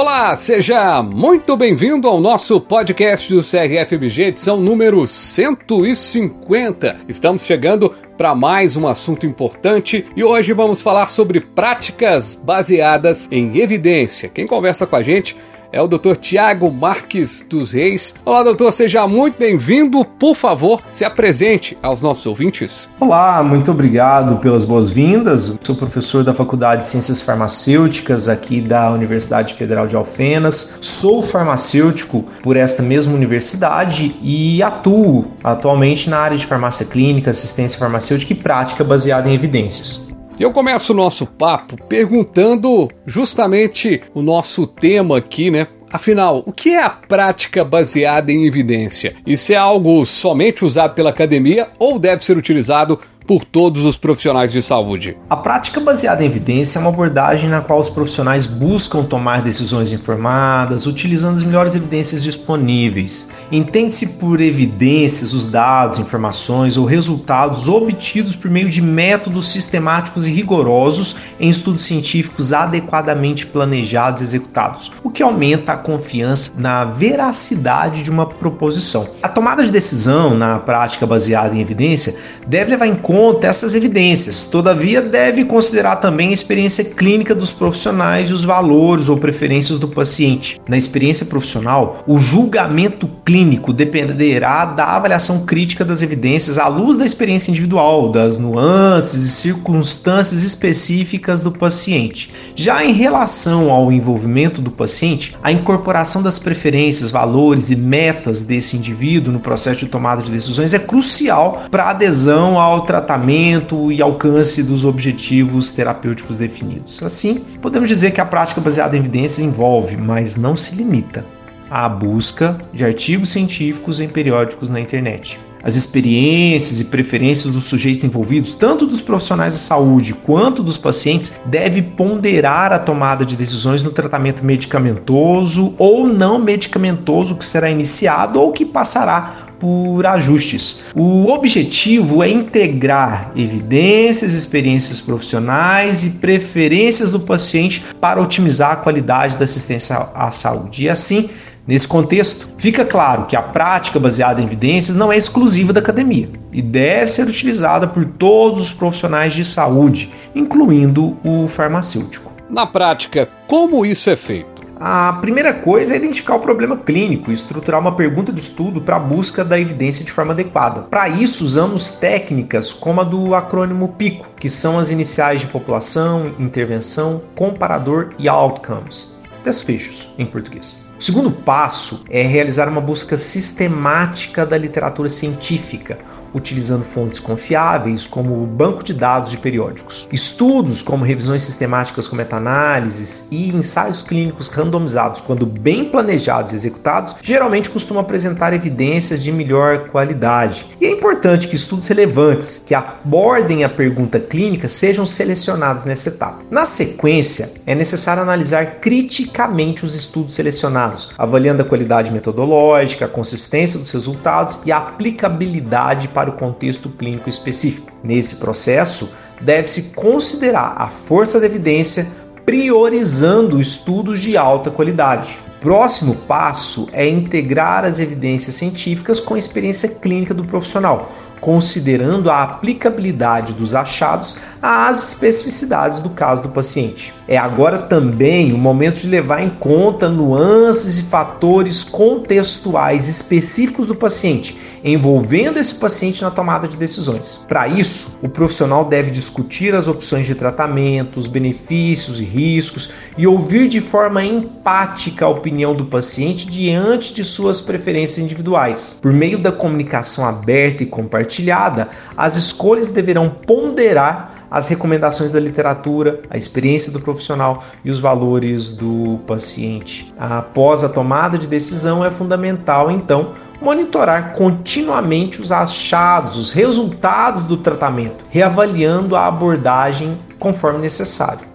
Olá, seja muito bem-vindo ao nosso podcast do CRFBG, edição número 150. Estamos chegando para mais um assunto importante e hoje vamos falar sobre práticas baseadas em evidência. Quem conversa com a gente é o Dr. Tiago Marques dos Reis. Olá, doutor, seja muito bem-vindo. Por favor, se apresente aos nossos ouvintes. Olá, muito obrigado pelas boas-vindas. Sou professor da Faculdade de Ciências Farmacêuticas aqui da Universidade Federal de Alfenas. Sou farmacêutico por esta mesma universidade e atuo atualmente na área de farmácia clínica, assistência farmacêutica e prática baseada em evidências. Eu começo o nosso papo perguntando justamente o nosso tema aqui, né? Afinal, o que é a prática baseada em evidência? Isso é algo somente usado pela academia ou deve ser utilizado por todos os profissionais de saúde. A prática baseada em evidência é uma abordagem na qual os profissionais buscam tomar decisões informadas, utilizando as melhores evidências disponíveis. Entende-se por evidências os dados, informações ou resultados obtidos por meio de métodos sistemáticos e rigorosos em estudos científicos adequadamente planejados e executados, o que aumenta a confiança na veracidade de uma proposição. A tomada de decisão na prática baseada em evidência deve levar em conta conta essas evidências. Todavia, deve considerar também a experiência clínica dos profissionais e os valores ou preferências do paciente. Na experiência profissional, o julgamento clínico dependerá da avaliação crítica das evidências à luz da experiência individual, das nuances e circunstâncias específicas do paciente. Já em relação ao envolvimento do paciente, a incorporação das preferências, valores e metas desse indivíduo no processo de tomada de decisões é crucial para a adesão ao tratamento tratamento e alcance dos objetivos terapêuticos definidos. Assim, podemos dizer que a prática baseada em evidências envolve, mas não se limita, à busca de artigos científicos em periódicos na internet. As experiências e preferências dos sujeitos envolvidos, tanto dos profissionais de saúde quanto dos pacientes, deve ponderar a tomada de decisões no tratamento medicamentoso ou não medicamentoso que será iniciado ou que passará por ajustes. O objetivo é integrar evidências, experiências profissionais e preferências do paciente para otimizar a qualidade da assistência à saúde. E assim, Nesse contexto, fica claro que a prática baseada em evidências não é exclusiva da academia e deve ser utilizada por todos os profissionais de saúde, incluindo o farmacêutico. Na prática, como isso é feito? A primeira coisa é identificar o problema clínico e estruturar uma pergunta de estudo para a busca da evidência de forma adequada. Para isso, usamos técnicas como a do acrônimo PICO, que são as iniciais de população, intervenção, comparador e outcomes. Desfechos em português. O segundo passo é realizar uma busca sistemática da literatura científica, utilizando fontes confiáveis como o banco de dados de periódicos. Estudos como revisões sistemáticas com meta-análises e ensaios clínicos randomizados, quando bem planejados e executados, geralmente costumam apresentar evidências de melhor qualidade. E é importante que estudos relevantes que abordem a pergunta clínica sejam selecionados nessa etapa. Na sequência, é necessário analisar criticamente os estudos selecionados, avaliando a qualidade metodológica, a consistência dos resultados e a aplicabilidade para para o contexto clínico específico. Nesse processo, deve-se considerar a força da evidência, priorizando estudos de alta qualidade. Próximo passo é integrar as evidências científicas com a experiência clínica do profissional, considerando a aplicabilidade dos achados às especificidades do caso do paciente. É agora também o momento de levar em conta nuances e fatores contextuais específicos do paciente envolvendo esse paciente na tomada de decisões. Para isso, o profissional deve discutir as opções de tratamento, os benefícios e riscos e ouvir de forma empática a opinião do paciente diante de suas preferências individuais. Por meio da comunicação aberta e compartilhada, as escolhas deverão ponderar as recomendações da literatura, a experiência do profissional e os valores do paciente. Após a tomada de decisão, é fundamental, então, monitorar continuamente os achados, os resultados do tratamento, reavaliando a abordagem conforme necessário.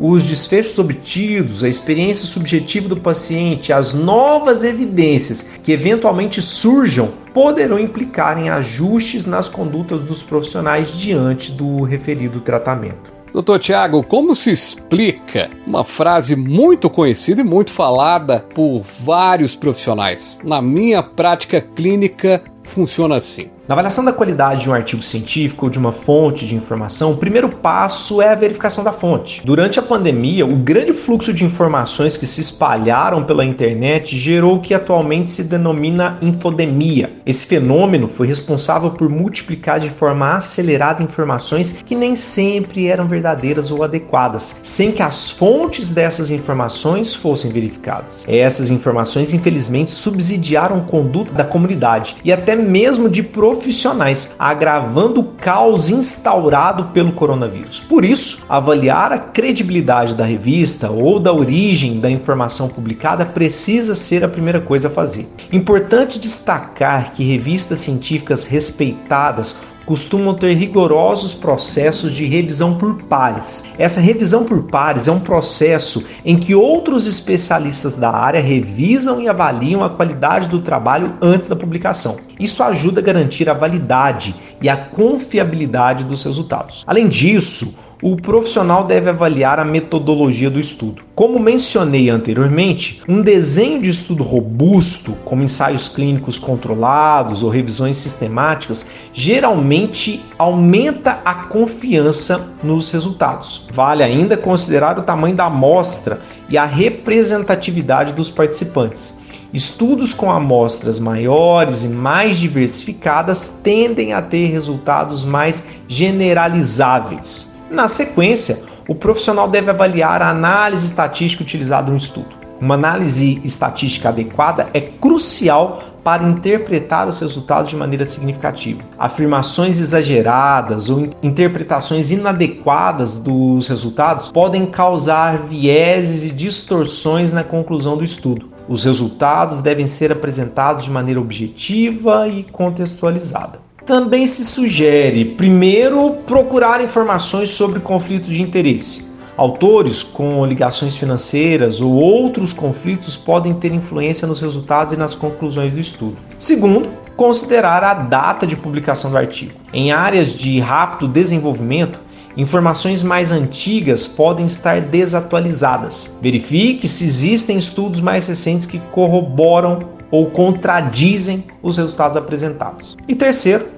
Os desfechos obtidos, a experiência subjetiva do paciente, as novas evidências que eventualmente surjam poderão implicar em ajustes nas condutas dos profissionais diante do referido tratamento. Doutor Tiago, como se explica uma frase muito conhecida e muito falada por vários profissionais? Na minha prática clínica, funciona assim. Na avaliação da qualidade de um artigo científico ou de uma fonte de informação, o primeiro passo é a verificação da fonte. Durante a pandemia, o grande fluxo de informações que se espalharam pela internet gerou o que atualmente se denomina infodemia. Esse fenômeno foi responsável por multiplicar de forma acelerada informações que nem sempre eram verdadeiras ou adequadas, sem que as fontes dessas informações fossem verificadas. Essas informações, infelizmente, subsidiaram conduta da comunidade e até mesmo de profissionais profissionais, agravando o caos instaurado pelo coronavírus. Por isso, avaliar a credibilidade da revista ou da origem da informação publicada precisa ser a primeira coisa a fazer. Importante destacar que revistas científicas respeitadas costumam ter rigorosos processos de revisão por pares. Essa revisão por pares é um processo em que outros especialistas da área revisam e avaliam a qualidade do trabalho antes da publicação. Isso ajuda a garantir a validade e a confiabilidade dos resultados. Além disso, o profissional deve avaliar a metodologia do estudo. Como mencionei anteriormente, um desenho de estudo robusto, como ensaios clínicos controlados ou revisões sistemáticas, geralmente aumenta a confiança nos resultados. Vale ainda considerar o tamanho da amostra e a representatividade dos participantes. Estudos com amostras maiores e mais diversificadas tendem a ter resultados mais generalizáveis. Na sequência, o profissional deve avaliar a análise estatística utilizada no estudo. Uma análise estatística adequada é crucial para interpretar os resultados de maneira significativa. Afirmações exageradas ou interpretações inadequadas dos resultados podem causar vieses e distorções na conclusão do estudo. Os resultados devem ser apresentados de maneira objetiva e contextualizada. Também se sugere, primeiro, procurar informações sobre conflitos de interesse. Autores com ligações financeiras ou outros conflitos podem ter influência nos resultados e nas conclusões do estudo. Segundo, considerar a data de publicação do artigo. Em áreas de rápido desenvolvimento, informações mais antigas podem estar desatualizadas. Verifique se existem estudos mais recentes que corroboram ou contradizem os resultados apresentados. E terceiro,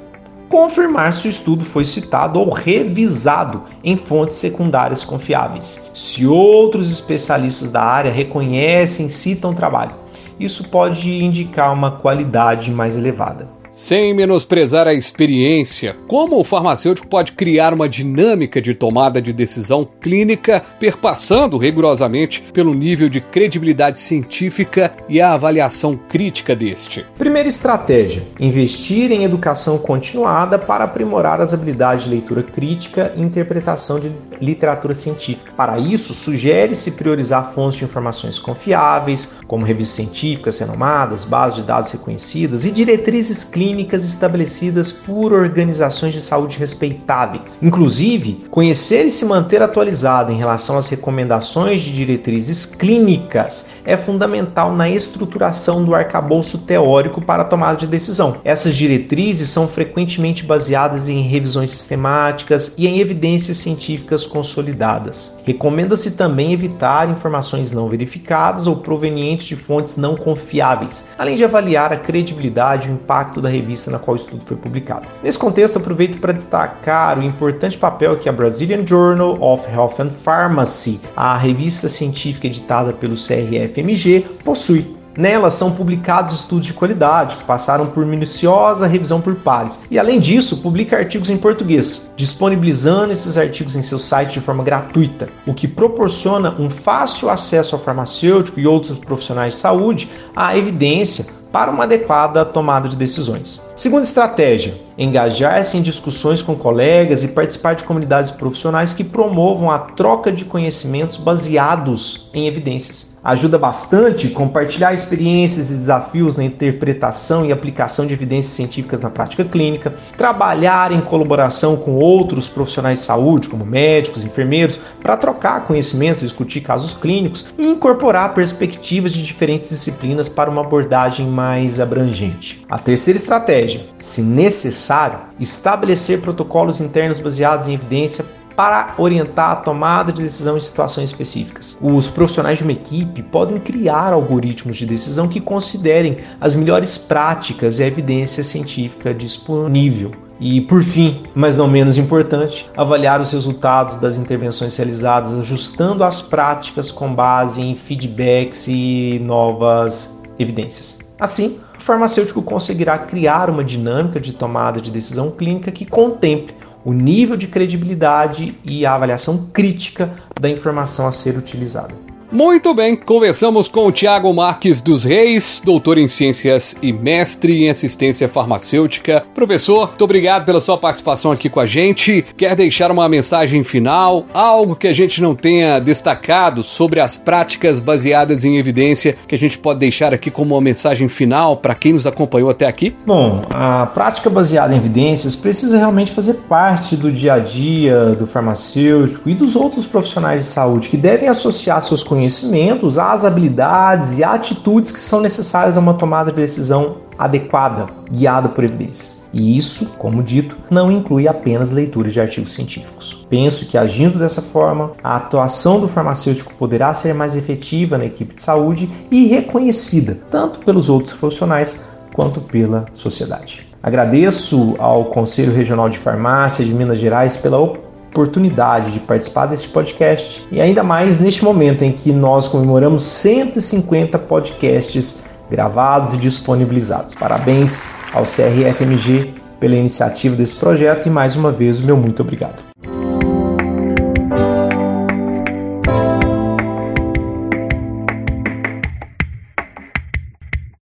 confirmar se o estudo foi citado ou revisado em fontes secundárias confiáveis. Se outros especialistas da área reconhecem e citam o trabalho, isso pode indicar uma qualidade mais elevada. Sem menosprezar a experiência, como o farmacêutico pode criar uma dinâmica de tomada de decisão clínica, perpassando rigorosamente pelo nível de credibilidade científica e a avaliação crítica deste? Primeira estratégia: investir em educação continuada para aprimorar as habilidades de leitura crítica e interpretação de literatura científica. Para isso, sugere-se priorizar fontes de informações confiáveis, como revistas científicas renomadas, bases de dados reconhecidas e diretrizes clínicas clínicas estabelecidas por organizações de saúde respeitáveis. Inclusive, conhecer e se manter atualizado em relação às recomendações de diretrizes clínicas é fundamental na estruturação do arcabouço teórico para a tomada de decisão. Essas diretrizes são frequentemente baseadas em revisões sistemáticas e em evidências científicas consolidadas. Recomenda-se também evitar informações não verificadas ou provenientes de fontes não confiáveis, além de avaliar a credibilidade e o impacto da revista na qual o estudo foi publicado. Nesse contexto, aproveito para destacar o importante papel que a Brazilian Journal of Health and Pharmacy, a revista científica editada pelo CRFMG, possui Nela são publicados estudos de qualidade que passaram por minuciosa revisão por pares. E além disso, publica artigos em português, disponibilizando esses artigos em seu site de forma gratuita, o que proporciona um fácil acesso ao farmacêutico e outros profissionais de saúde à evidência para uma adequada tomada de decisões. Segunda estratégia: engajar-se em discussões com colegas e participar de comunidades profissionais que promovam a troca de conhecimentos baseados em evidências. Ajuda bastante compartilhar experiências e desafios na interpretação e aplicação de evidências científicas na prática clínica, trabalhar em colaboração com outros profissionais de saúde, como médicos, enfermeiros, para trocar conhecimentos, discutir casos clínicos e incorporar perspectivas de diferentes disciplinas para uma abordagem mais abrangente. A terceira estratégia, se necessário, estabelecer protocolos internos baseados em evidência para orientar a tomada de decisão em situações específicas. Os profissionais de uma equipe podem criar algoritmos de decisão que considerem as melhores práticas e a evidência científica disponível. E, por fim, mas não menos importante, avaliar os resultados das intervenções realizadas, ajustando as práticas com base em feedbacks e novas evidências. Assim, o farmacêutico conseguirá criar uma dinâmica de tomada de decisão clínica que contemple o nível de credibilidade e a avaliação crítica da informação a ser utilizada. Muito bem, conversamos com o Tiago Marques dos Reis, doutor em ciências e mestre em assistência farmacêutica. Professor, muito obrigado pela sua participação aqui com a gente. Quer deixar uma mensagem final, algo que a gente não tenha destacado sobre as práticas baseadas em evidência que a gente pode deixar aqui como uma mensagem final para quem nos acompanhou até aqui? Bom, a prática baseada em evidências precisa realmente fazer parte do dia a dia do farmacêutico e dos outros profissionais de saúde que devem associar seus conhecimentos conhecimentos, as habilidades e atitudes que são necessárias a uma tomada de decisão adequada, guiada por evidências. E isso, como dito, não inclui apenas leitura de artigos científicos. Penso que agindo dessa forma, a atuação do farmacêutico poderá ser mais efetiva na equipe de saúde e reconhecida tanto pelos outros profissionais quanto pela sociedade. Agradeço ao Conselho Regional de Farmácia de Minas Gerais pela oportunidade oportunidade de participar deste podcast e ainda mais neste momento em que nós comemoramos 150 podcasts gravados e disponibilizados. Parabéns ao CRFMG pela iniciativa desse projeto e mais uma vez o meu muito obrigado.